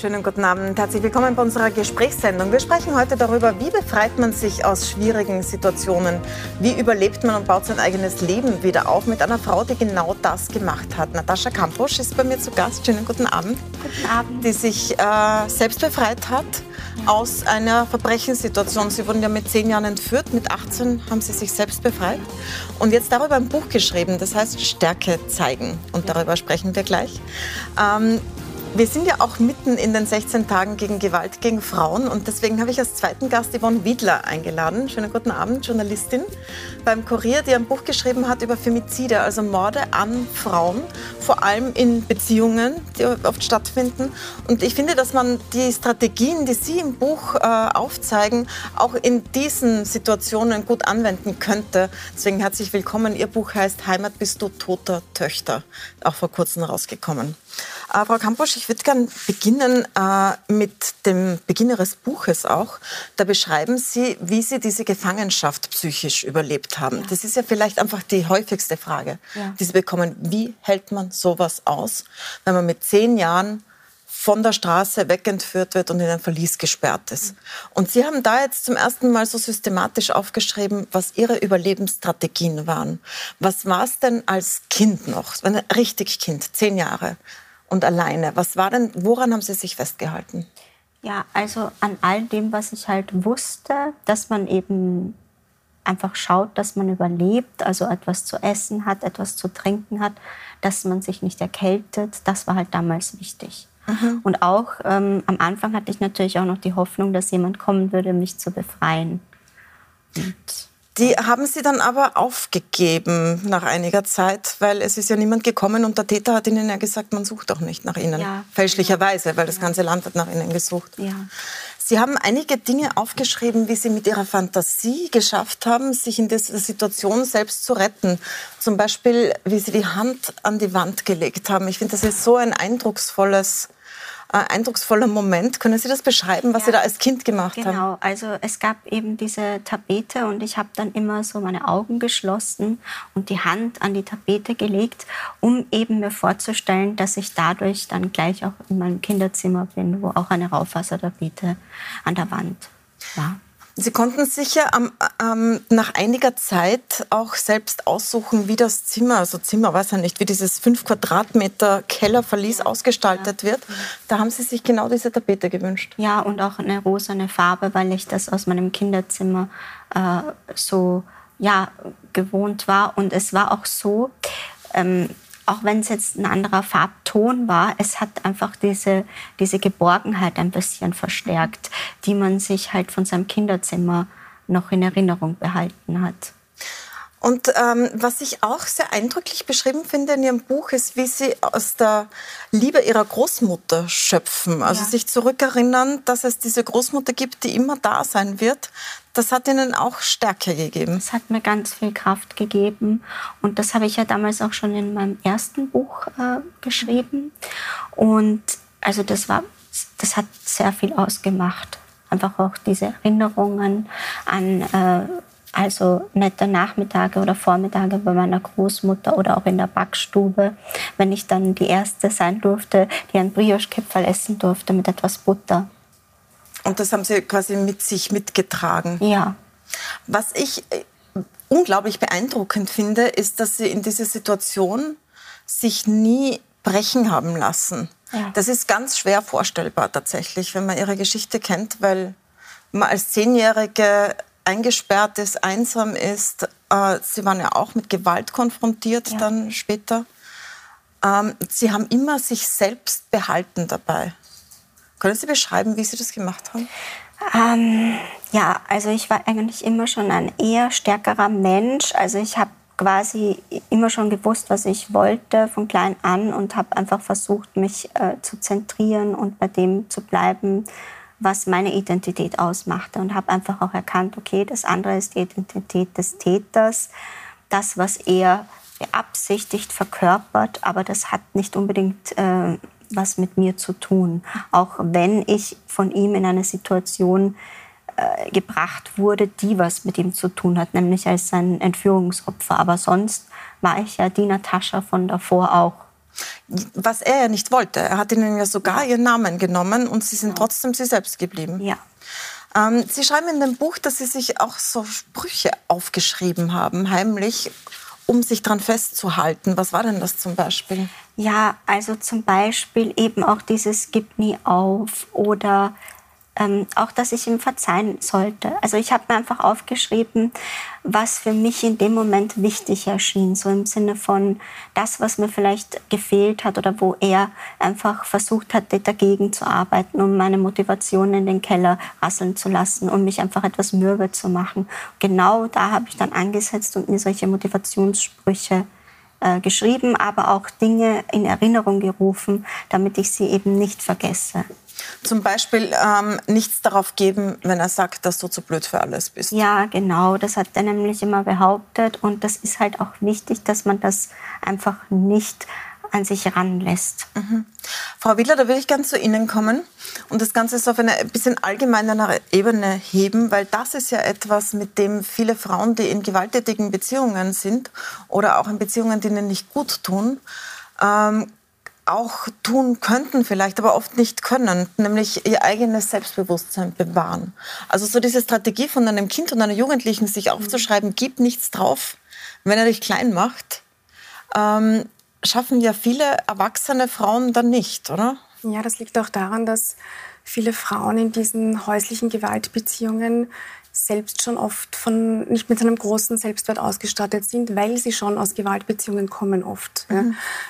Schönen guten Abend. Herzlich willkommen bei unserer Gesprächssendung. Wir sprechen heute darüber, wie befreit man sich aus schwierigen Situationen? Wie überlebt man und baut sein eigenes Leben wieder auf mit einer Frau, die genau das gemacht hat. Natascha Kampusch ist bei mir zu Gast. Schönen guten Abend. Guten Abend. Die sich äh, selbst befreit hat aus einer Verbrechenssituation. Sie wurden ja mit zehn Jahren entführt. Mit 18 haben Sie sich selbst befreit. Und jetzt darüber ein Buch geschrieben, das heißt Stärke zeigen. Und darüber sprechen wir gleich. Ähm, wir sind ja auch mitten in den 16 Tagen gegen Gewalt gegen Frauen und deswegen habe ich als zweiten Gast Yvonne Wiedler eingeladen. Schönen guten Abend, Journalistin beim Kurier, die ein Buch geschrieben hat über Femizide, also Morde an Frauen, vor allem in Beziehungen, die oft stattfinden. Und ich finde, dass man die Strategien, die Sie im Buch äh, aufzeigen, auch in diesen Situationen gut anwenden könnte. Deswegen herzlich willkommen. Ihr Buch heißt Heimat bist du toter Töchter, auch vor kurzem rausgekommen. Äh, Frau Kampusch, ich würde gerne beginnen äh, mit dem Beginn Ihres Buches auch. Da beschreiben Sie, wie Sie diese Gefangenschaft psychisch überlebt haben. Ja. Das ist ja vielleicht einfach die häufigste Frage, ja. die Sie bekommen. Wie hält man sowas aus, wenn man mit zehn Jahren von der Straße wegentführt wird und in ein Verlies gesperrt ist. Und Sie haben da jetzt zum ersten Mal so systematisch aufgeschrieben, was Ihre Überlebensstrategien waren. Was war es denn als Kind noch, wenn richtig Kind, zehn Jahre? Und alleine. Was war denn, woran haben Sie sich festgehalten? Ja, also an all dem, was ich halt wusste, dass man eben einfach schaut, dass man überlebt, also etwas zu essen hat, etwas zu trinken hat, dass man sich nicht erkältet, das war halt damals wichtig. Mhm. Und auch ähm, am Anfang hatte ich natürlich auch noch die Hoffnung, dass jemand kommen würde, mich zu befreien. Und die haben Sie dann aber aufgegeben nach einiger Zeit, weil es ist ja niemand gekommen und der Täter hat Ihnen ja gesagt, man sucht doch nicht nach Ihnen. Ja. Fälschlicherweise, weil das ganze Land hat nach Ihnen gesucht. Ja. Sie haben einige Dinge aufgeschrieben, wie Sie mit Ihrer Fantasie geschafft haben, sich in dieser Situation selbst zu retten. Zum Beispiel, wie Sie die Hand an die Wand gelegt haben. Ich finde, das ist so ein eindrucksvolles eindrucksvoller Moment. Können Sie das beschreiben, was ja, Sie da als Kind gemacht genau. haben? Genau, also es gab eben diese Tapete und ich habe dann immer so meine Augen geschlossen und die Hand an die Tapete gelegt, um eben mir vorzustellen, dass ich dadurch dann gleich auch in meinem Kinderzimmer bin, wo auch eine Raufasertapete an der Wand war. Sie konnten sicher ähm, ähm, nach einiger Zeit auch selbst aussuchen, wie das Zimmer, also Zimmer, weiß ich nicht, wie dieses 5 Quadratmeter Kellerverlies ausgestaltet wird. Da haben Sie sich genau diese Tapete gewünscht. Ja, und auch eine rosane Farbe, weil ich das aus meinem Kinderzimmer äh, so ja, gewohnt war. Und es war auch so, ähm, auch wenn es jetzt ein anderer Farbton war, es hat einfach diese, diese Geborgenheit ein bisschen verstärkt, die man sich halt von seinem Kinderzimmer noch in Erinnerung behalten hat. Und ähm, was ich auch sehr eindrücklich beschrieben finde in Ihrem Buch, ist, wie Sie aus der Liebe Ihrer Großmutter schöpfen. Also ja. sich zurückerinnern, dass es diese Großmutter gibt, die immer da sein wird. Das hat Ihnen auch Stärke gegeben. Es hat mir ganz viel Kraft gegeben. Und das habe ich ja damals auch schon in meinem ersten Buch äh, geschrieben. Und also das war, das hat sehr viel ausgemacht. Einfach auch diese Erinnerungen an äh, also nette Nachmittage oder Vormittage bei meiner Großmutter oder auch in der Backstube, wenn ich dann die Erste sein durfte, die ein Brioche-Kipferl essen durfte mit etwas Butter. Und das haben Sie quasi mit sich mitgetragen? Ja. Was ich äh, unglaublich beeindruckend finde, ist, dass Sie in dieser Situation sich nie brechen haben lassen. Ja. Das ist ganz schwer vorstellbar tatsächlich, wenn man Ihre Geschichte kennt, weil man als Zehnjährige eingesperrt ist, einsam ist. Äh, Sie waren ja auch mit Gewalt konfrontiert ja. dann später. Ähm, Sie haben immer sich selbst behalten dabei. Können Sie beschreiben, wie Sie das gemacht haben? Ähm, ja, also ich war eigentlich immer schon ein eher stärkerer Mensch. Also ich habe quasi immer schon gewusst, was ich wollte von klein an und habe einfach versucht, mich äh, zu zentrieren und bei dem zu bleiben, was meine Identität ausmachte und habe einfach auch erkannt, okay, das andere ist die Identität des Täters, das, was er beabsichtigt verkörpert, aber das hat nicht unbedingt äh, was mit mir zu tun. Auch wenn ich von ihm in eine Situation äh, gebracht wurde, die was mit ihm zu tun hat, nämlich als sein Entführungsopfer. Aber sonst war ich ja die Natascha von davor auch. Was er ja nicht wollte. Er hat ihnen ja sogar ihren Namen genommen und sie sind trotzdem sie selbst geblieben. Ja. Ähm, sie schreiben in dem Buch, dass Sie sich auch so Sprüche aufgeschrieben haben, heimlich, um sich daran festzuhalten. Was war denn das zum Beispiel? Ja, also zum Beispiel eben auch dieses Gib nie auf oder ähm, auch, dass ich ihm verzeihen sollte. Also ich habe mir einfach aufgeschrieben, was für mich in dem Moment wichtig erschien, so im Sinne von das, was mir vielleicht gefehlt hat oder wo er einfach versucht hat, dagegen zu arbeiten, um meine Motivation in den Keller rasseln zu lassen, um mich einfach etwas mürbe zu machen. Genau da habe ich dann angesetzt und mir solche Motivationssprüche äh, geschrieben, aber auch Dinge in Erinnerung gerufen, damit ich sie eben nicht vergesse. Zum Beispiel ähm, nichts darauf geben, wenn er sagt, dass du zu blöd für alles bist. Ja, genau. Das hat er nämlich immer behauptet. Und das ist halt auch wichtig, dass man das einfach nicht an sich ranlässt. Mhm. Frau Wieler, da würde ich ganz zu Ihnen kommen und das Ganze so auf eine bisschen allgemeinere Ebene heben, weil das ist ja etwas, mit dem viele Frauen, die in gewalttätigen Beziehungen sind oder auch in Beziehungen, die ihnen nicht gut tun, ähm, auch tun könnten vielleicht, aber oft nicht können, nämlich ihr eigenes Selbstbewusstsein bewahren. Also so diese Strategie von einem Kind und einer Jugendlichen, sich aufzuschreiben, gib nichts drauf, wenn er dich klein macht, ähm, schaffen ja viele erwachsene Frauen dann nicht, oder? Ja, das liegt auch daran, dass viele Frauen in diesen häuslichen Gewaltbeziehungen selbst schon oft von nicht mit einem großen Selbstwert ausgestattet sind, weil sie schon aus Gewaltbeziehungen kommen oft. Mhm. Ja.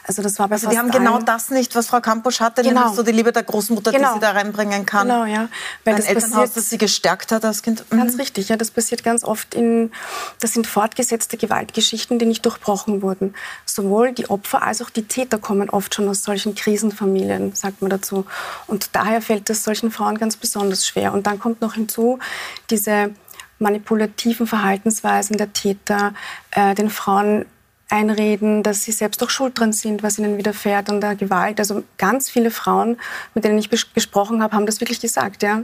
Also das war bei also die haben genau das nicht, was Frau Kampusch hatte, genau. nämlich so die Liebe der Großmutter, genau. die sie da reinbringen kann. Genau, ja. Weil Ein das Elternhaus, das sie gestärkt hat als Kind. Mhm. Ganz richtig, ja. Das passiert ganz oft in, das sind fortgesetzte Gewaltgeschichten, die nicht durchbrochen wurden. Sowohl die Opfer als auch die Täter kommen oft schon aus solchen Krisenfamilien, sagt man dazu. Und daher fällt es solchen Frauen ganz besonders schwer. Und dann kommt noch hinzu diese manipulativen Verhaltensweisen der Täter äh, den Frauen einreden, dass sie selbst auch schuld dran sind, was ihnen widerfährt an der Gewalt. Also ganz viele Frauen, mit denen ich gesprochen habe, haben das wirklich gesagt. Ja?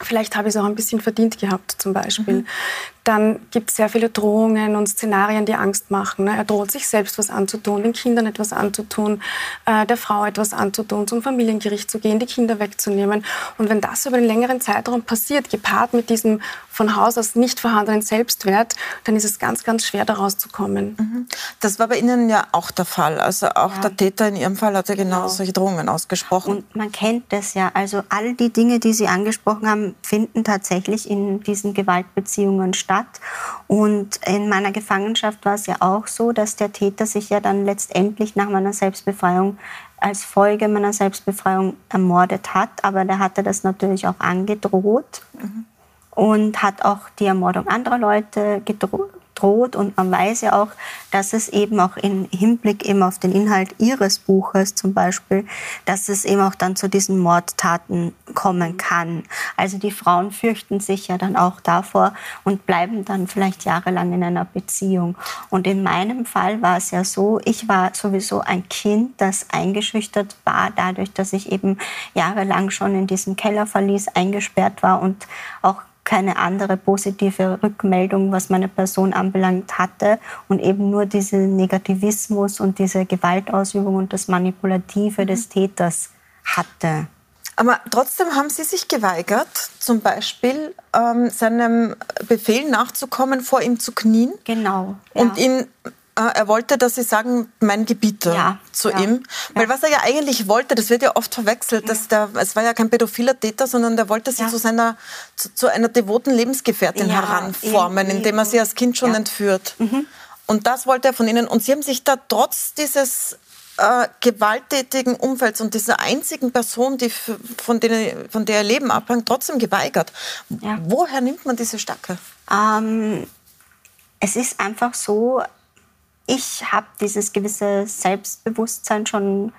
Vielleicht habe ich es auch ein bisschen verdient gehabt, zum Beispiel. Mhm. Dann gibt es sehr viele Drohungen und Szenarien, die Angst machen. Ne? Er droht sich selbst was anzutun, den Kindern etwas anzutun, äh, der Frau etwas anzutun, zum Familiengericht zu gehen, die Kinder wegzunehmen. Und wenn das über einen längeren Zeitraum passiert, gepaart mit diesem von Haus aus nicht vorhandenen Selbstwert, dann ist es ganz, ganz schwer, daraus zu kommen. Mhm. Das war bei Ihnen ja auch der Fall. Also auch ja. der Täter in Ihrem Fall hat ja genau, genau solche Drohungen ausgesprochen. Und man kennt das ja. Also all die Dinge, die Sie angesprochen haben, finden tatsächlich in diesen Gewaltbeziehungen statt statt. Und in meiner Gefangenschaft war es ja auch so, dass der Täter sich ja dann letztendlich nach meiner Selbstbefreiung als Folge meiner Selbstbefreiung ermordet hat. Aber der hatte das natürlich auch angedroht mhm. und hat auch die Ermordung anderer Leute gedroht droht. Und man weiß ja auch, dass es eben auch im Hinblick eben auf den Inhalt Ihres Buches zum Beispiel, dass es eben auch dann zu diesen Mordtaten kommen kann. Also die Frauen fürchten sich ja dann auch davor und bleiben dann vielleicht jahrelang in einer Beziehung. Und in meinem Fall war es ja so, ich war sowieso ein Kind, das eingeschüchtert war, dadurch, dass ich eben jahrelang schon in diesem Kellerverlies eingesperrt war und auch keine andere positive Rückmeldung, was meine Person anbelangt hatte und eben nur diesen Negativismus und diese Gewaltausübung und das Manipulative mhm. des Täters hatte. Aber trotzdem haben Sie sich geweigert, zum Beispiel ähm, seinem Befehl nachzukommen, vor ihm zu knien. Genau. Ja. Und ihn er wollte, dass Sie sagen, mein Gebieter ja, zu ja, ihm. Weil ja. was er ja eigentlich wollte, das wird ja oft verwechselt, dass der, es war ja kein pädophiler Täter, sondern der wollte sie zu, seiner, zu, zu, einer devoten Lebensgefährtin heranformen, indem er sie als Kind schon entführt. Mhm. Und das wollte er von Ihnen. Und Sie haben sich da trotz dieses äh, gewalttätigen Umfelds und dieser einzigen Person, die von, denen, von der ihr Leben abhängt, trotzdem geweigert. Woher nimmt man diese Stärke? Ähm, es ist einfach so, ich habe dieses gewisse Selbstbewusstsein schon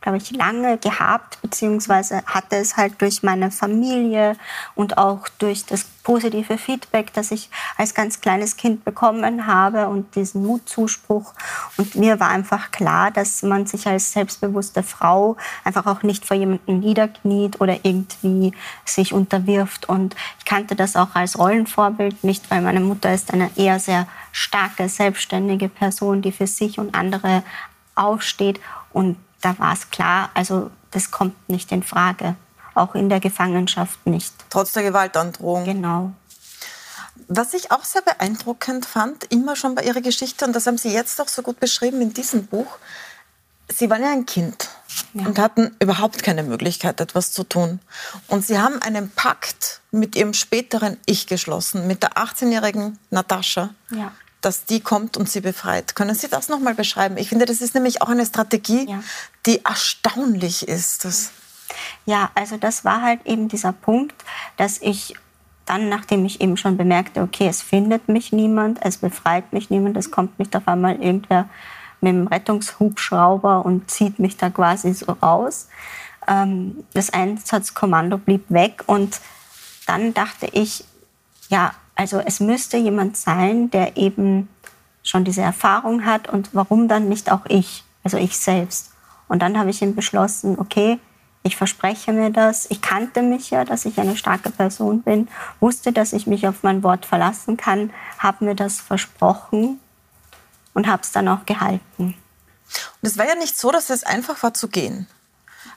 glaube ich, lange gehabt, beziehungsweise hatte es halt durch meine Familie und auch durch das positive Feedback, das ich als ganz kleines Kind bekommen habe und diesen Mutzuspruch. Und mir war einfach klar, dass man sich als selbstbewusste Frau einfach auch nicht vor jemandem niederkniet oder irgendwie sich unterwirft. Und ich kannte das auch als Rollenvorbild, nicht weil meine Mutter ist eine eher sehr starke, selbstständige Person, die für sich und andere aufsteht. Und da war es klar, also das kommt nicht in Frage. Auch in der Gefangenschaft nicht. Trotz der Gewaltandrohung. Genau. Was ich auch sehr beeindruckend fand, immer schon bei Ihrer Geschichte, und das haben Sie jetzt auch so gut beschrieben in diesem Buch, Sie waren ja ein Kind ja. und hatten überhaupt keine Möglichkeit, etwas zu tun. Und Sie haben einen Pakt mit Ihrem späteren Ich geschlossen, mit der 18-jährigen Natascha, ja. dass die kommt und Sie befreit. Können Sie das nochmal beschreiben? Ich finde, das ist nämlich auch eine Strategie, ja. die erstaunlich ist. Das ja, also das war halt eben dieser Punkt, dass ich dann, nachdem ich eben schon bemerkte, okay, es findet mich niemand, es befreit mich niemand, es kommt nicht auf einmal irgendwer mit dem Rettungshubschrauber und zieht mich da quasi so raus. Ähm, das Einsatzkommando blieb weg und dann dachte ich, ja, also es müsste jemand sein, der eben schon diese Erfahrung hat und warum dann nicht auch ich, also ich selbst. Und dann habe ich eben beschlossen, okay, ich verspreche mir das. Ich kannte mich ja, dass ich eine starke Person bin, wusste, dass ich mich auf mein Wort verlassen kann, habe mir das versprochen und habe es dann auch gehalten. Und es war ja nicht so, dass es einfach war zu gehen.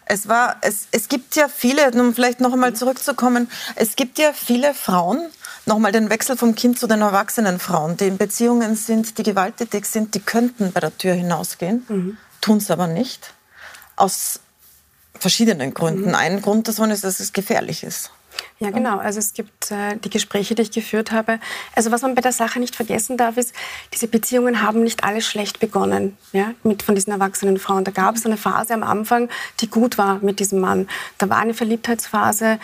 Es, war, es, es gibt ja viele, um vielleicht noch einmal zurückzukommen, es gibt ja viele Frauen, nochmal den Wechsel vom Kind zu den erwachsenen Frauen, die in Beziehungen sind, die gewalttätig sind, die könnten bei der Tür hinausgehen, mhm. tun es aber nicht. Aus verschiedenen Gründen. Mhm. Ein Grund davon ist, dass es gefährlich ist. Ja, genau. Also es gibt äh, die Gespräche, die ich geführt habe. Also was man bei der Sache nicht vergessen darf, ist, diese Beziehungen haben nicht alle schlecht begonnen, ja, mit von diesen erwachsenen Frauen. Da gab es eine Phase am Anfang, die gut war mit diesem Mann. Da war eine Verliebtheitsphase,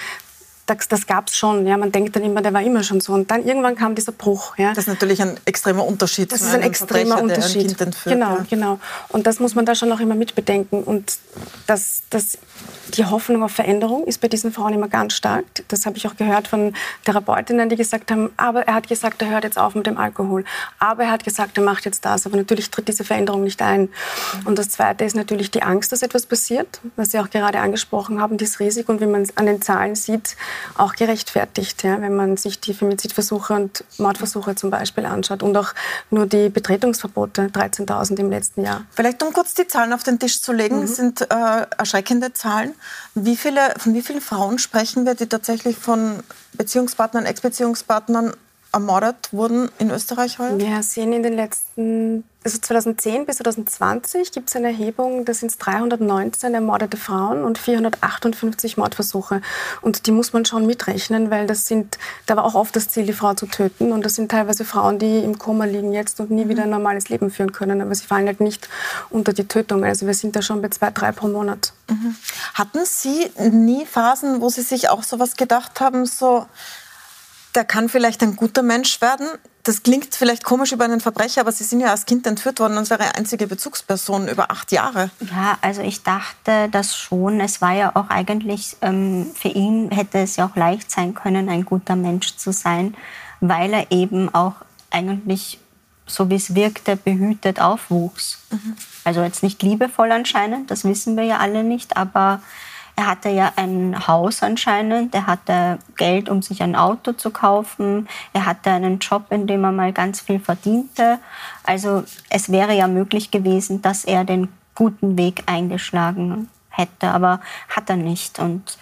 das, das gab es schon. Ja. Man denkt dann immer, der war immer schon so. Und dann irgendwann kam dieser Bruch. Ja. Das ist natürlich ein extremer Unterschied. Das ist ein extremer Unterschied. Ein entführt, genau, ja. genau. Und das muss man da schon auch immer mitbedenken. Und das, das, die Hoffnung auf Veränderung ist bei diesen Frauen immer ganz stark. Das habe ich auch gehört von Therapeutinnen, die gesagt haben, aber er hat gesagt, er hört jetzt auf mit dem Alkohol. Aber er hat gesagt, er macht jetzt das. Aber natürlich tritt diese Veränderung nicht ein. Und das Zweite ist natürlich die Angst, dass etwas passiert, was Sie auch gerade angesprochen haben, dieses Risiko. Und wie man an den Zahlen sieht, auch gerechtfertigt, ja, wenn man sich die Femizidversuche und Mordversuche zum Beispiel anschaut und auch nur die Betretungsverbote, 13.000 im letzten Jahr. Vielleicht um kurz die Zahlen auf den Tisch zu legen, mhm. sind äh, erschreckende Zahlen. Wie viele, von wie vielen Frauen sprechen wir, die tatsächlich von Beziehungspartnern, Ex-Beziehungspartnern ermordet wurden in Österreich heute? Wir sehen in den letzten, also 2010 bis 2020 gibt es eine Erhebung, da sind es 319 ermordete Frauen und 458 Mordversuche. Und die muss man schon mitrechnen, weil das sind, da war auch oft das Ziel, die Frau zu töten. Und das sind teilweise Frauen, die im Koma liegen jetzt und nie mhm. wieder ein normales Leben führen können. Aber sie fallen halt nicht unter die Tötung. Also wir sind da schon bei zwei, drei pro Monat. Mhm. Hatten Sie nie Phasen, wo Sie sich auch so was gedacht haben, so der kann vielleicht ein guter Mensch werden. Das klingt vielleicht komisch über einen Verbrecher, aber Sie sind ja als Kind entführt worden und wäre einzige Bezugsperson über acht Jahre. Ja, also ich dachte das schon. Es war ja auch eigentlich, ähm, für ihn hätte es ja auch leicht sein können, ein guter Mensch zu sein, weil er eben auch eigentlich, so wie es wirkte, behütet aufwuchs. Mhm. Also jetzt nicht liebevoll anscheinend, das wissen wir ja alle nicht, aber er hatte ja ein Haus anscheinend, er hatte Geld, um sich ein Auto zu kaufen, er hatte einen Job, in dem er mal ganz viel verdiente. Also es wäre ja möglich gewesen, dass er den guten Weg eingeschlagen hätte, aber hat er nicht. Und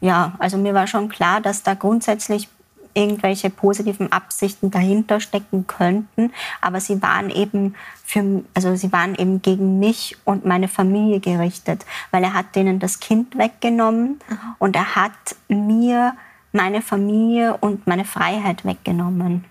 ja, also mir war schon klar, dass da grundsätzlich irgendwelche positiven Absichten dahinter stecken könnten, aber sie waren eben für, also sie waren eben gegen mich und meine Familie gerichtet, weil er hat denen das Kind weggenommen und er hat mir meine Familie und meine Freiheit weggenommen.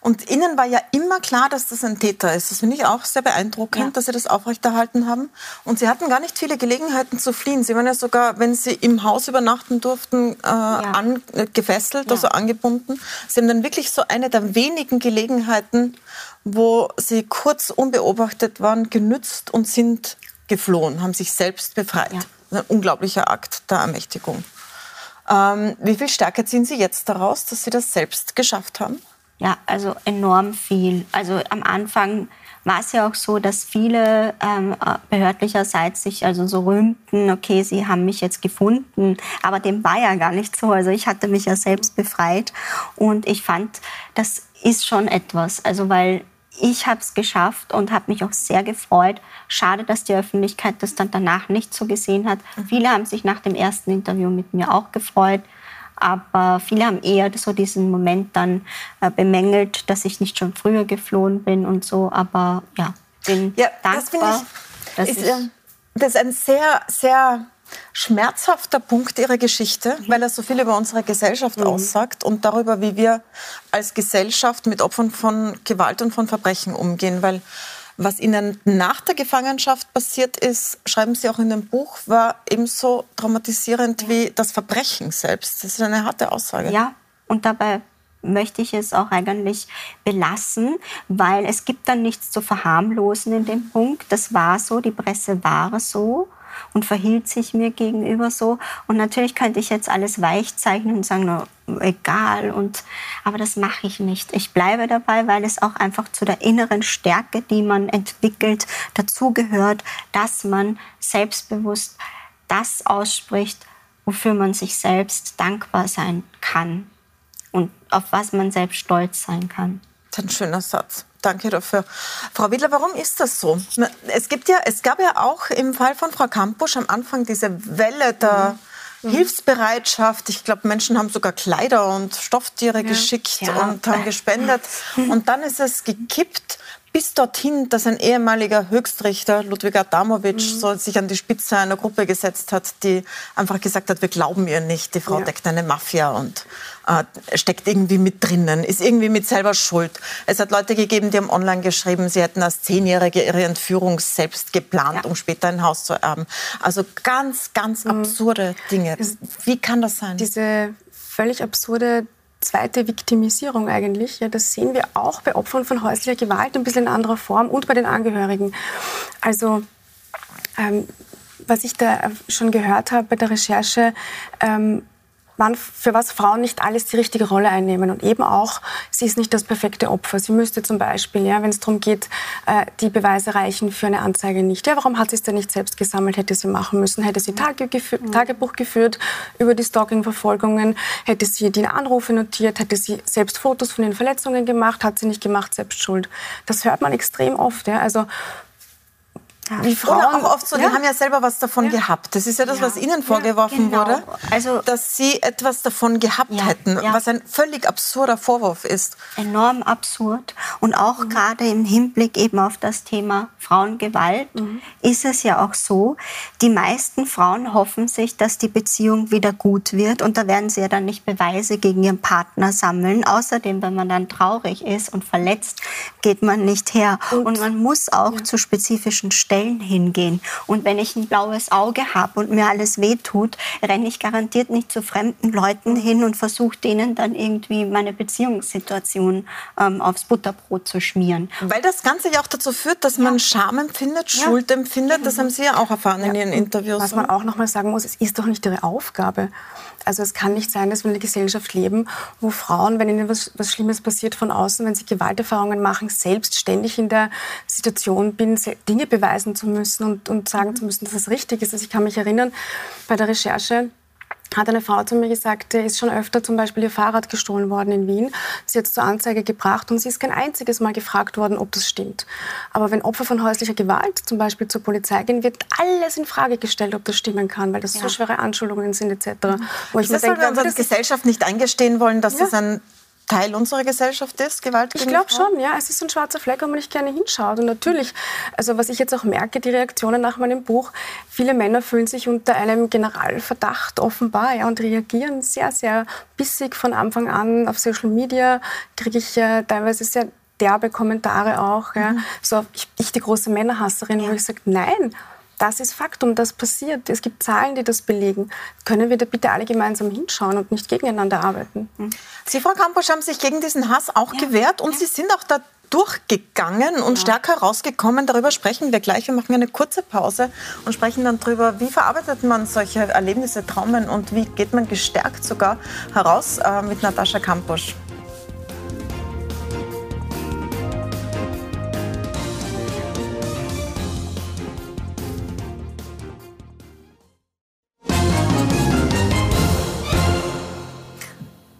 Und Ihnen war ja immer klar, dass das ein Täter ist. Das finde ich auch sehr beeindruckend, ja. dass Sie das aufrechterhalten haben. Und Sie hatten gar nicht viele Gelegenheiten zu fliehen. Sie waren ja sogar, wenn Sie im Haus übernachten durften, äh, ja. an, gefesselt, ja. also angebunden. Sie haben dann wirklich so eine der wenigen Gelegenheiten, wo Sie kurz unbeobachtet waren, genützt und sind geflohen, haben sich selbst befreit. Ein unglaublicher Akt der Ermächtigung. Ähm, wie viel Stärke ziehen Sie jetzt daraus, dass Sie das selbst geschafft haben? Ja, also enorm viel. Also am Anfang war es ja auch so, dass viele ähm, behördlicherseits sich also so rühmten, okay, sie haben mich jetzt gefunden, aber dem war ja gar nicht so. Also ich hatte mich ja selbst befreit und ich fand, das ist schon etwas. Also weil ich habe es geschafft und habe mich auch sehr gefreut. Schade, dass die Öffentlichkeit das dann danach nicht so gesehen hat. Mhm. Viele haben sich nach dem ersten Interview mit mir auch gefreut. Aber viele haben eher so diesen Moment dann äh, bemängelt, dass ich nicht schon früher geflohen bin und so. Aber ja, bin ja, dankbar. Das, ich, ist, ich das ist ein sehr, sehr schmerzhafter Punkt ihrer Geschichte, mhm. weil er so viel über unsere Gesellschaft mhm. aussagt und darüber, wie wir als Gesellschaft mit Opfern von Gewalt und von Verbrechen umgehen. Weil was ihnen nach der Gefangenschaft passiert ist, schreiben sie auch in dem Buch, war ebenso traumatisierend ja. wie das Verbrechen selbst. Das ist eine harte Aussage. Ja, und dabei möchte ich es auch eigentlich belassen, weil es gibt dann nichts zu verharmlosen in dem Punkt. Das war so, die Presse war so und verhielt sich mir gegenüber so. Und natürlich könnte ich jetzt alles weich zeichnen und sagen, no, egal. Und, aber das mache ich nicht. Ich bleibe dabei, weil es auch einfach zu der inneren Stärke, die man entwickelt, dazugehört, dass man selbstbewusst das ausspricht, wofür man sich selbst dankbar sein kann und auf was man selbst stolz sein kann. Das ist ein schöner Satz. Danke dafür. Frau Widler, warum ist das so? Es, gibt ja, es gab ja auch im Fall von Frau Kampusch am Anfang diese Welle der mhm. Hilfsbereitschaft. Ich glaube, Menschen haben sogar Kleider und Stofftiere ja. geschickt ja. und haben gespendet. Und dann ist es gekippt bis dorthin, dass ein ehemaliger Höchstrichter, Ludwig Adamovic, mhm. so sich an die Spitze einer Gruppe gesetzt hat, die einfach gesagt hat, wir glauben ihr nicht, die Frau ja. deckt eine Mafia und äh, steckt irgendwie mit drinnen, ist irgendwie mit selber schuld. Es hat Leute gegeben, die haben online geschrieben, sie hätten als Zehnjährige ihre Entführung selbst geplant, ja. um später ein Haus zu erben. Also ganz, ganz mhm. absurde Dinge. Wie kann das sein? Diese völlig absurde zweite Viktimisierung eigentlich. Ja, das sehen wir auch bei Opfern von häuslicher Gewalt ein bisschen in anderer Form und bei den Angehörigen. Also ähm, was ich da schon gehört habe bei der Recherche, ähm, wann, für was Frauen nicht alles die richtige Rolle einnehmen. Und eben auch, sie ist nicht das perfekte Opfer. Sie müsste zum Beispiel, ja, wenn es darum geht, äh, die Beweise reichen für eine Anzeige nicht. Ja, warum hat sie es denn nicht selbst gesammelt? Hätte sie machen müssen? Hätte sie Tage geführt, mhm. Tagebuch geführt über die Stalking-Verfolgungen? Hätte sie die Anrufe notiert? Hätte sie selbst Fotos von den Verletzungen gemacht? Hat sie nicht gemacht? Selbst schuld. Das hört man extrem oft. Ja. Also ja. Wie Frauen auch oft so, die haben ja selber was davon ja. gehabt. Das ist ja das, ja. was ihnen vorgeworfen genau. wurde, also, dass sie etwas davon gehabt hätten, was ein völlig absurder Vorwurf ist. Enorm absurd. Und auch mhm. gerade im Hinblick eben auf das Thema Frauengewalt mhm. ist es ja auch so, die meisten Frauen hoffen sich, dass die Beziehung wieder gut wird und da werden sie ja dann nicht Beweise gegen ihren Partner sammeln. Außerdem, wenn man dann traurig ist und verletzt, geht man nicht her. Und, und man muss auch zu spezifischen Stellen Stellen hingehen. Und wenn ich ein blaues Auge habe und mir alles wehtut, renne ich garantiert nicht zu fremden Leuten hin und versuche denen dann irgendwie meine Beziehungssituation ähm, aufs Butterbrot zu schmieren. Weil das Ganze ja auch dazu führt, dass man Scham empfindet, ja. Schuld empfindet. Das haben Sie ja auch erfahren ja. in Ihren Interviews. Was man auch noch mal sagen muss, es ist doch nicht Ihre Aufgabe. Also es kann nicht sein, dass wir in einer Gesellschaft leben, wo Frauen, wenn ihnen was, was Schlimmes passiert von außen, wenn sie Gewalterfahrungen machen, selbst ständig in der Situation bin, Dinge beweisen beweisen zu müssen und, und sagen zu müssen, dass es richtig ist. Also ich kann mich erinnern, bei der Recherche hat eine Frau zu mir gesagt, ist schon öfter zum Beispiel ihr Fahrrad gestohlen worden in Wien. Sie hat es zur Anzeige gebracht und sie ist kein einziges Mal gefragt worden, ob das stimmt. Aber wenn Opfer von häuslicher Gewalt zum Beispiel zur Polizei gehen, wird alles in Frage gestellt, ob das stimmen kann, weil das ja. so schwere Anschuldigungen sind etc. Mhm. Wo ich ist das, denke, weil wir uns als Gesellschaft nicht eingestehen wollen, dass ja. das ein Teil unserer Gesellschaft ist, Gewalt gegen Ich glaube schon, ja. Es ist ein schwarzer Fleck, wo man nicht gerne hinschaut. Und natürlich, also was ich jetzt auch merke, die Reaktionen nach meinem Buch, viele Männer fühlen sich unter einem Generalverdacht offenbar ja, und reagieren sehr, sehr bissig von Anfang an. Auf Social Media kriege ich äh, teilweise sehr derbe Kommentare auch. Ja. Mhm. So, ich, ich, die große Männerhasserin, ja. wo ich sage, nein, das ist Faktum, das passiert. Es gibt Zahlen, die das belegen. Können wir da bitte alle gemeinsam hinschauen und nicht gegeneinander arbeiten? Hm. Sie, Frau Kampusch, haben sich gegen diesen Hass auch ja. gewehrt und ja. Sie sind auch da durchgegangen und ja. stärker rausgekommen. Darüber sprechen wir gleich. Wir machen eine kurze Pause und sprechen dann darüber, wie verarbeitet man solche Erlebnisse, Traumen und wie geht man gestärkt sogar heraus äh, mit Natascha Kampusch.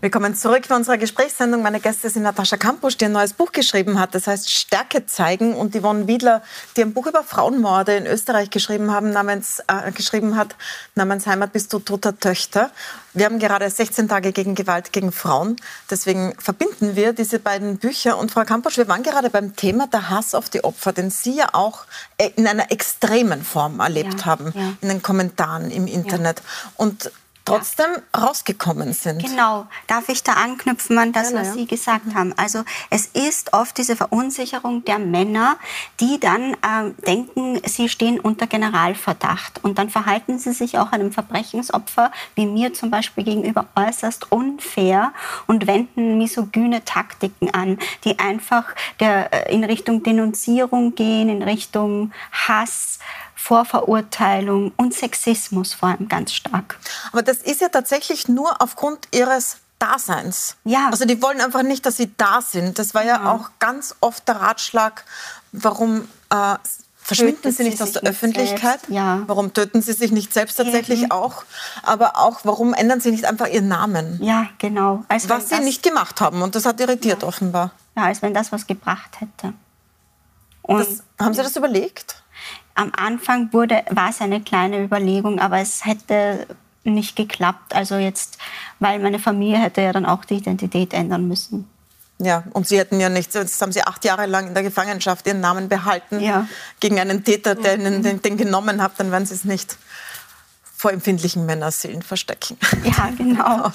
Willkommen zurück bei unserer Gesprächssendung. Meine Gäste sind Natascha Kampusch, die ein neues Buch geschrieben hat, das heißt Stärke zeigen, und Yvonne Wiedler, die ein Buch über Frauenmorde in Österreich geschrieben, haben, namens, äh, geschrieben hat, namens Heimat bist du toter Töchter. Wir haben gerade 16 Tage gegen Gewalt gegen Frauen. Deswegen verbinden wir diese beiden Bücher. Und Frau Kampusch, wir waren gerade beim Thema der Hass auf die Opfer, den Sie ja auch äh, in einer extremen Form erlebt ja, haben, ja. in den Kommentaren im Internet. Ja. Und trotzdem ja. rausgekommen sind. Genau. Darf ich da anknüpfen an das, was Sie gesagt mhm. haben? Also es ist oft diese Verunsicherung der Männer, die dann äh, denken, sie stehen unter Generalverdacht. Und dann verhalten sie sich auch einem Verbrechensopfer, wie mir zum Beispiel gegenüber, äußerst unfair und wenden misogyne Taktiken an, die einfach der, äh, in Richtung Denunzierung gehen, in Richtung Hass, Vorverurteilung und Sexismus vor allem ganz stark. Aber das ist ja tatsächlich nur aufgrund ihres Daseins. Ja. Also die wollen einfach nicht, dass sie da sind. Das war ja, ja auch ganz oft der Ratschlag, warum äh, verschwinden sie nicht aus der Öffentlichkeit? Ja. Warum töten sie sich nicht selbst tatsächlich mhm. auch? Aber auch, warum ändern sie nicht einfach ihren Namen? Ja, genau. Als was sie nicht gemacht haben. Und das hat irritiert ja. offenbar. Ja, als wenn das was gebracht hätte. Das, haben Sie das überlegt? Am Anfang wurde, war es eine kleine Überlegung, aber es hätte nicht geklappt. Also jetzt, weil meine Familie hätte ja dann auch die Identität ändern müssen. Ja, und Sie hätten ja nicht, jetzt haben Sie acht Jahre lang in der Gefangenschaft Ihren Namen behalten ja. gegen einen Täter, der Ihnen den, den genommen hat, dann werden Sie es nicht vor empfindlichen Männerseelen verstecken. Ja, genau.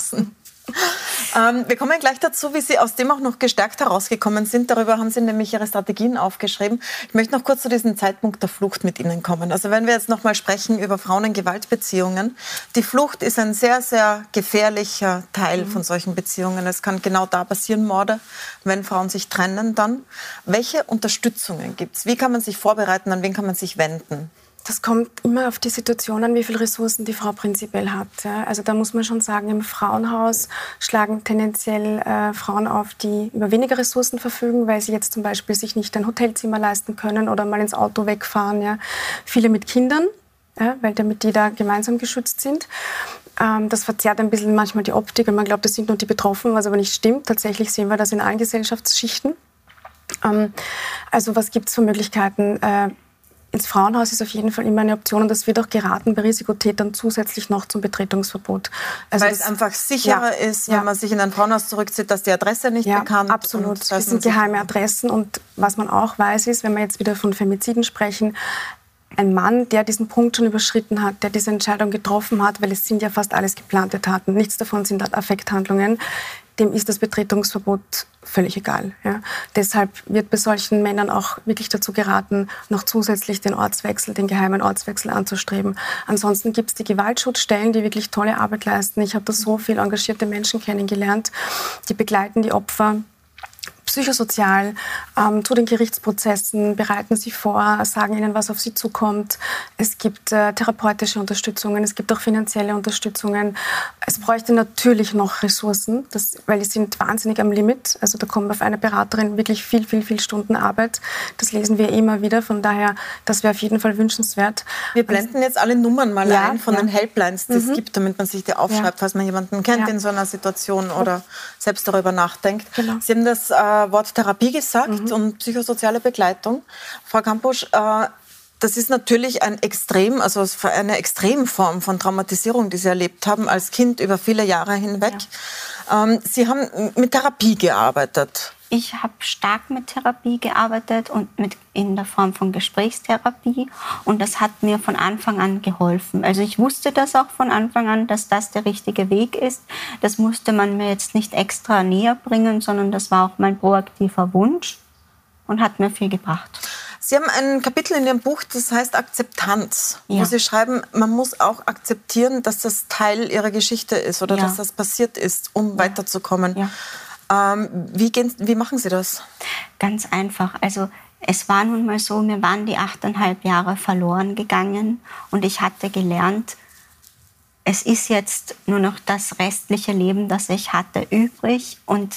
Ähm, wir kommen gleich dazu, wie Sie aus dem auch noch gestärkt herausgekommen sind. Darüber haben Sie nämlich Ihre Strategien aufgeschrieben. Ich möchte noch kurz zu diesem Zeitpunkt der Flucht mit Ihnen kommen. Also wenn wir jetzt noch mal sprechen über Frauen in Gewaltbeziehungen. Die Flucht ist ein sehr, sehr gefährlicher Teil mhm. von solchen Beziehungen. Es kann genau da passieren, Morde, wenn Frauen sich trennen dann. Welche Unterstützungen gibt es? Wie kann man sich vorbereiten? An wen kann man sich wenden? Das kommt immer auf die Situation an, wie viele Ressourcen die Frau prinzipiell hat. Also da muss man schon sagen, im Frauenhaus schlagen tendenziell äh, Frauen auf, die über weniger Ressourcen verfügen, weil sie jetzt zum Beispiel sich nicht ein Hotelzimmer leisten können oder mal ins Auto wegfahren. Ja. Viele mit Kindern, ja, weil damit die da gemeinsam geschützt sind. Ähm, das verzerrt ein bisschen manchmal die Optik und man glaubt, das sind nur die Betroffenen, was aber nicht stimmt. Tatsächlich sehen wir das in allen Gesellschaftsschichten. Ähm, also was gibt es für Möglichkeiten? Äh, ins Frauenhaus ist auf jeden Fall immer eine Option und das wird auch geraten bei Risikotätern zusätzlich noch zum Betretungsverbot. Also Weil es einfach sicherer ja, ist, wenn ja. man sich in ein Frauenhaus zurückzieht, dass die Adresse nicht ja, bekannt ist. Absolut. Das sind geheime Adressen und was man auch weiß ist, wenn wir jetzt wieder von Femiziden sprechen, ein Mann, der diesen Punkt schon überschritten hat, der diese Entscheidung getroffen hat, weil es sind ja fast alles geplante Taten, nichts davon sind Affekthandlungen, dem ist das Betretungsverbot völlig egal. Ja. Deshalb wird bei solchen Männern auch wirklich dazu geraten, noch zusätzlich den Ortswechsel, den geheimen Ortswechsel anzustreben. Ansonsten gibt es die Gewaltschutzstellen, die wirklich tolle Arbeit leisten. Ich habe da so viele engagierte Menschen kennengelernt, die begleiten die Opfer psychosozial ähm, zu den Gerichtsprozessen, bereiten sie vor, sagen ihnen, was auf sie zukommt. Es gibt äh, therapeutische Unterstützungen, es gibt auch finanzielle Unterstützungen. Es bräuchte natürlich noch Ressourcen, das, weil die sind wahnsinnig am Limit. Also da kommt auf eine Beraterin wirklich viel, viel, viel Stunden Arbeit. Das lesen wir immer wieder. Von daher, das wäre auf jeden Fall wünschenswert. Wir blenden jetzt alle Nummern mal ja, ein von ja. den Helplines, die mhm. es gibt, damit man sich die aufschreibt, ja. falls man jemanden kennt in so einer Situation oder selbst darüber nachdenkt. Genau. Sie haben das äh, Wort Therapie gesagt mhm. und psychosoziale Begleitung. Frau Kampusch, äh, das ist natürlich ein Extrem, also eine Extremform von Traumatisierung, die Sie erlebt haben als Kind über viele Jahre hinweg. Ja. Ähm, Sie haben mit Therapie gearbeitet. Ich habe stark mit Therapie gearbeitet und mit in der Form von Gesprächstherapie und das hat mir von Anfang an geholfen. Also ich wusste das auch von Anfang an, dass das der richtige Weg ist. Das musste man mir jetzt nicht extra näher bringen, sondern das war auch mein proaktiver Wunsch und hat mir viel gebracht. Sie haben ein Kapitel in Ihrem Buch, das heißt Akzeptanz, ja. wo Sie schreiben, man muss auch akzeptieren, dass das Teil Ihrer Geschichte ist oder ja. dass das passiert ist, um ja. weiterzukommen. Ähm, wie, gehen, wie machen Sie das? Ganz einfach. Also es war nun mal so, mir waren die achteinhalb Jahre verloren gegangen und ich hatte gelernt, es ist jetzt nur noch das restliche Leben, das ich hatte, übrig und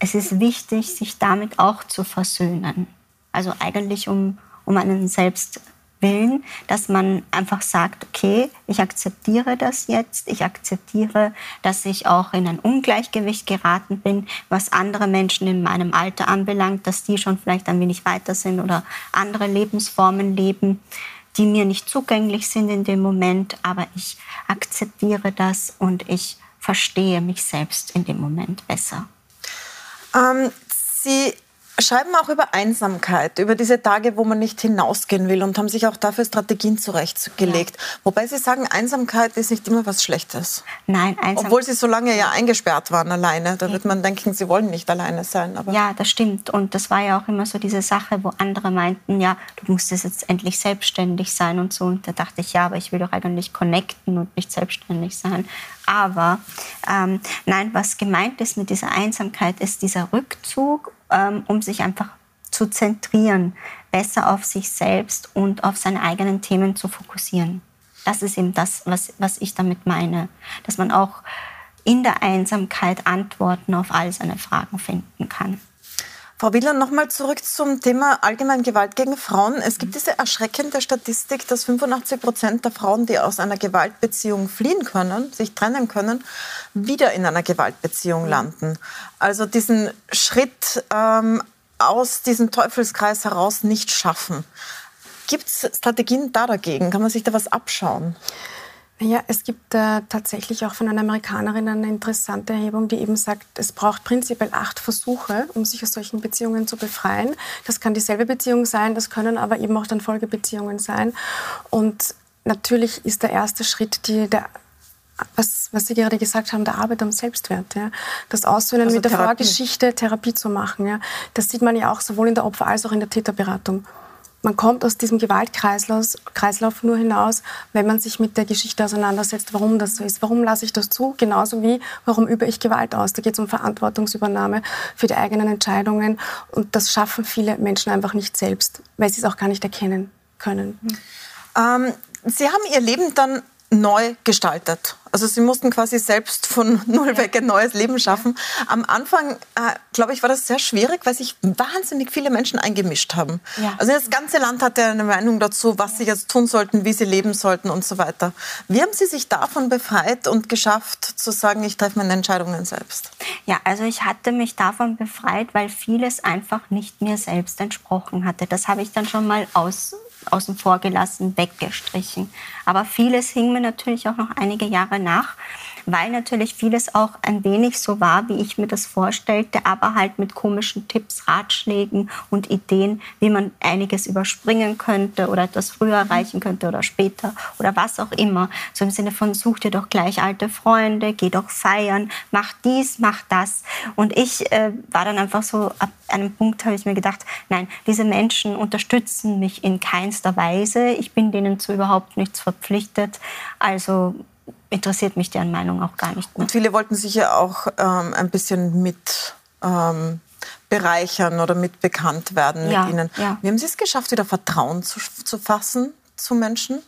es ist wichtig, sich damit auch zu versöhnen. Also eigentlich, um, um einen selbst Willen, dass man einfach sagt, okay, ich akzeptiere das jetzt, ich akzeptiere, dass ich auch in ein Ungleichgewicht geraten bin, was andere Menschen in meinem Alter anbelangt, dass die schon vielleicht ein wenig weiter sind oder andere Lebensformen leben, die mir nicht zugänglich sind in dem Moment, aber ich akzeptiere das und ich verstehe mich selbst in dem Moment besser. Ähm, Sie schreiben auch über Einsamkeit, über diese Tage, wo man nicht hinausgehen will und haben sich auch dafür Strategien zurechtgelegt. Ja. Wobei Sie sagen, Einsamkeit ist nicht immer was Schlechtes. Nein, Einsamkeit. Obwohl Sie so lange ja eingesperrt waren alleine. Da wird man denken, Sie wollen nicht alleine sein. Aber ja, das stimmt. Und das war ja auch immer so diese Sache, wo andere meinten, ja, du musst jetzt endlich selbstständig sein und so. Und da dachte ich, ja, aber ich will doch eigentlich connecten und nicht selbstständig sein. Aber ähm, nein, was gemeint ist mit dieser Einsamkeit, ist dieser Rückzug ähm, um sich einfach zu zentrieren, besser auf sich selbst und auf seine eigenen Themen zu fokussieren. Das ist eben das, was, was ich damit meine. Dass man auch in der Einsamkeit Antworten auf all seine Fragen finden kann. Frau Wieland, nochmal zurück zum Thema allgemein Gewalt gegen Frauen. Es gibt diese erschreckende Statistik, dass 85 Prozent der Frauen, die aus einer Gewaltbeziehung fliehen können, sich trennen können, wieder in einer Gewaltbeziehung landen. Also diesen Schritt ähm, aus diesem Teufelskreis heraus nicht schaffen. Gibt es Strategien da dagegen? Kann man sich da was abschauen? Ja, es gibt äh, tatsächlich auch von einer Amerikanerin eine interessante Erhebung, die eben sagt, es braucht prinzipiell acht Versuche, um sich aus solchen Beziehungen zu befreien. Das kann dieselbe Beziehung sein, das können aber eben auch dann Folgebeziehungen sein. Und natürlich ist der erste Schritt die, der was, was Sie gerade gesagt haben, der Arbeit am Selbstwert. Ja. Das Aussöhnen also mit der Therapie. Vorgeschichte, Therapie zu machen. Ja. Das sieht man ja auch sowohl in der Opfer- als auch in der Täterberatung man kommt aus diesem Gewaltkreislauf Kreislauf nur hinaus, wenn man sich mit der Geschichte auseinandersetzt, warum das so ist. Warum lasse ich das zu? Genauso wie, warum übe ich Gewalt aus? Da geht es um Verantwortungsübernahme für die eigenen Entscheidungen. Und das schaffen viele Menschen einfach nicht selbst, weil sie es auch gar nicht erkennen können. Ähm, sie haben Ihr Leben dann neu gestaltet. Also sie mussten quasi selbst von null weg ein neues Leben schaffen. Am Anfang, äh, glaube ich, war das sehr schwierig, weil sich wahnsinnig viele Menschen eingemischt haben. Ja. Also das ganze Land hatte eine Meinung dazu, was sie jetzt tun sollten, wie sie leben sollten und so weiter. Wie haben Sie sich davon befreit und geschafft zu sagen, ich treffe meine Entscheidungen selbst? Ja, also ich hatte mich davon befreit, weil vieles einfach nicht mir selbst entsprochen hatte. Das habe ich dann schon mal aus außen vor gelassen, weggestrichen. Aber vieles hing mir natürlich auch noch einige Jahre nach weil natürlich vieles auch ein wenig so war, wie ich mir das vorstellte, aber halt mit komischen Tipps, Ratschlägen und Ideen, wie man einiges überspringen könnte oder etwas früher erreichen könnte oder später oder was auch immer. So im Sinne von, such dir doch gleich alte Freunde, geh doch feiern, mach dies, mach das. Und ich äh, war dann einfach so, ab einem Punkt habe ich mir gedacht, nein, diese Menschen unterstützen mich in keinster Weise. Ich bin denen zu überhaupt nichts verpflichtet. Also interessiert mich deren Meinung auch gar nicht mehr. Und viele wollten sich ja auch ähm, ein bisschen mit ähm, bereichern oder mit bekannt werden ja, mit ihnen. Ja. Wie haben Sie es geschafft, wieder Vertrauen zu, zu fassen zu Menschen?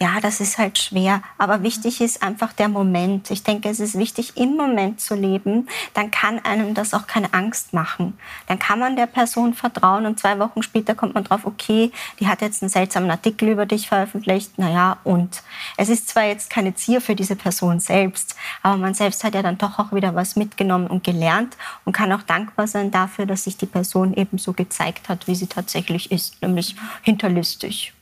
Ja, das ist halt schwer. Aber wichtig ist einfach der Moment. Ich denke, es ist wichtig, im Moment zu leben. Dann kann einem das auch keine Angst machen. Dann kann man der Person vertrauen und zwei Wochen später kommt man drauf, okay, die hat jetzt einen seltsamen Artikel über dich veröffentlicht. Naja, und es ist zwar jetzt keine Zier für diese Person selbst, aber man selbst hat ja dann doch auch wieder was mitgenommen und gelernt und kann auch dankbar sein dafür, dass sich die Person eben so gezeigt hat, wie sie tatsächlich ist, nämlich hinterlistig.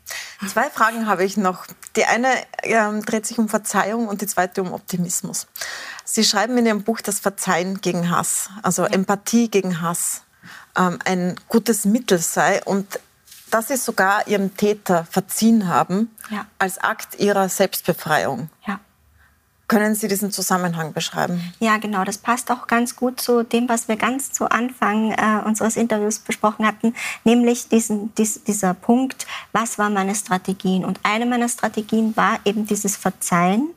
Zwei Fragen habe ich noch. Die eine ähm, dreht sich um Verzeihung und die zweite um Optimismus. Sie schreiben in Ihrem Buch, dass Verzeihen gegen Hass, also ja. Empathie gegen Hass, ähm, ein gutes Mittel sei und dass Sie sogar Ihrem Täter verziehen haben ja. als Akt Ihrer Selbstbefreiung. Ja. Können Sie diesen Zusammenhang beschreiben? Ja, genau. Das passt auch ganz gut zu dem, was wir ganz zu Anfang äh, unseres Interviews besprochen hatten, nämlich diesen, dies, dieser Punkt, was waren meine Strategien? Und eine meiner Strategien war eben dieses Verzeihen,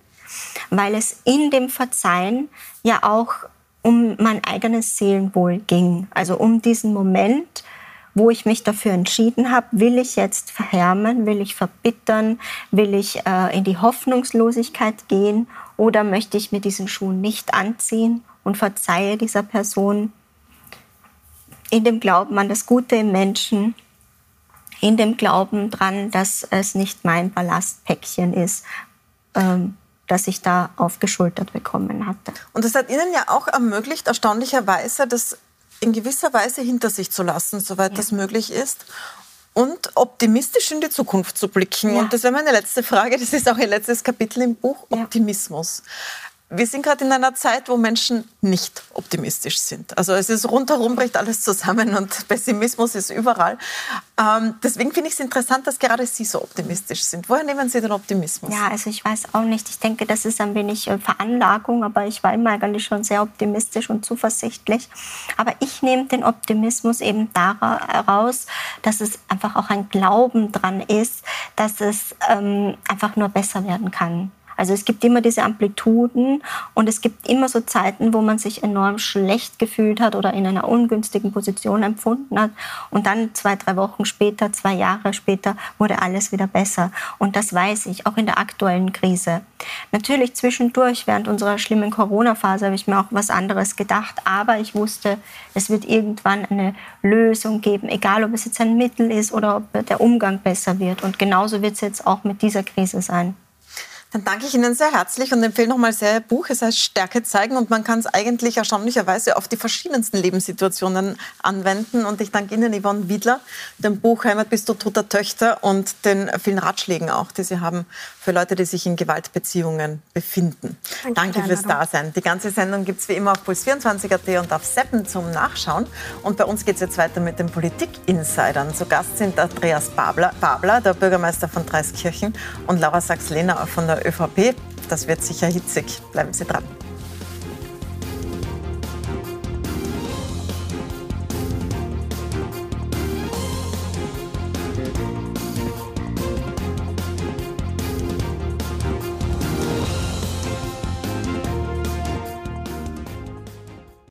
weil es in dem Verzeihen ja auch um mein eigenes Seelenwohl ging. Also um diesen Moment, wo ich mich dafür entschieden habe, will ich jetzt verhärmen, will ich verbittern, will ich äh, in die Hoffnungslosigkeit gehen oder möchte ich mir diesen Schuh nicht anziehen und verzeihe dieser Person in dem Glauben an das Gute im Menschen, in dem Glauben dran, dass es nicht mein Ballastpäckchen ist, ähm, das ich da aufgeschultert bekommen hatte. Und das hat Ihnen ja auch ermöglicht, erstaunlicherweise, das in gewisser Weise hinter sich zu lassen, soweit ja. das möglich ist und optimistisch in die Zukunft zu blicken. Ja. Und das wäre meine letzte Frage, das ist auch Ihr letztes Kapitel im Buch, Optimismus. Wir sind gerade in einer Zeit, wo Menschen nicht optimistisch sind. Also es ist rundherum bricht alles zusammen und Pessimismus ist überall. Ähm, deswegen finde ich es interessant, dass gerade Sie so optimistisch sind. Woher nehmen Sie den Optimismus? Ja, also ich weiß auch nicht. Ich denke, das ist ein wenig äh, Veranlagung, aber ich war immer eigentlich schon sehr optimistisch und zuversichtlich. Aber ich nehme den Optimismus eben daraus, dass es einfach auch ein Glauben dran ist, dass es ähm, einfach nur besser werden kann. Also es gibt immer diese Amplituden und es gibt immer so Zeiten, wo man sich enorm schlecht gefühlt hat oder in einer ungünstigen Position empfunden hat. Und dann zwei, drei Wochen später, zwei Jahre später wurde alles wieder besser. Und das weiß ich, auch in der aktuellen Krise. Natürlich zwischendurch, während unserer schlimmen Corona-Phase, habe ich mir auch was anderes gedacht. Aber ich wusste, es wird irgendwann eine Lösung geben, egal ob es jetzt ein Mittel ist oder ob der Umgang besser wird. Und genauso wird es jetzt auch mit dieser Krise sein. Dann danke ich Ihnen sehr herzlich und empfehle nochmal sehr Ihr Buch. Es heißt Stärke zeigen und man kann es eigentlich erstaunlicherweise auf die verschiedensten Lebenssituationen anwenden. Und ich danke Ihnen, Yvonne Wiedler, dem Buch Heimat bist du toter Töchter und den vielen Ratschlägen auch, die Sie haben für Leute, die sich in Gewaltbeziehungen befinden. Danke, danke fürs Dasein. Die ganze Sendung gibt es wie immer auf Puls24.at und auf Seppen zum Nachschauen. Und bei uns geht es jetzt weiter mit den Politik-Insidern. Zu Gast sind Andreas Babler, Babler, der Bürgermeister von Dreiskirchen, und Laura Sachs-Lehner von der ÖVP. Das wird sicher hitzig. Bleiben Sie dran.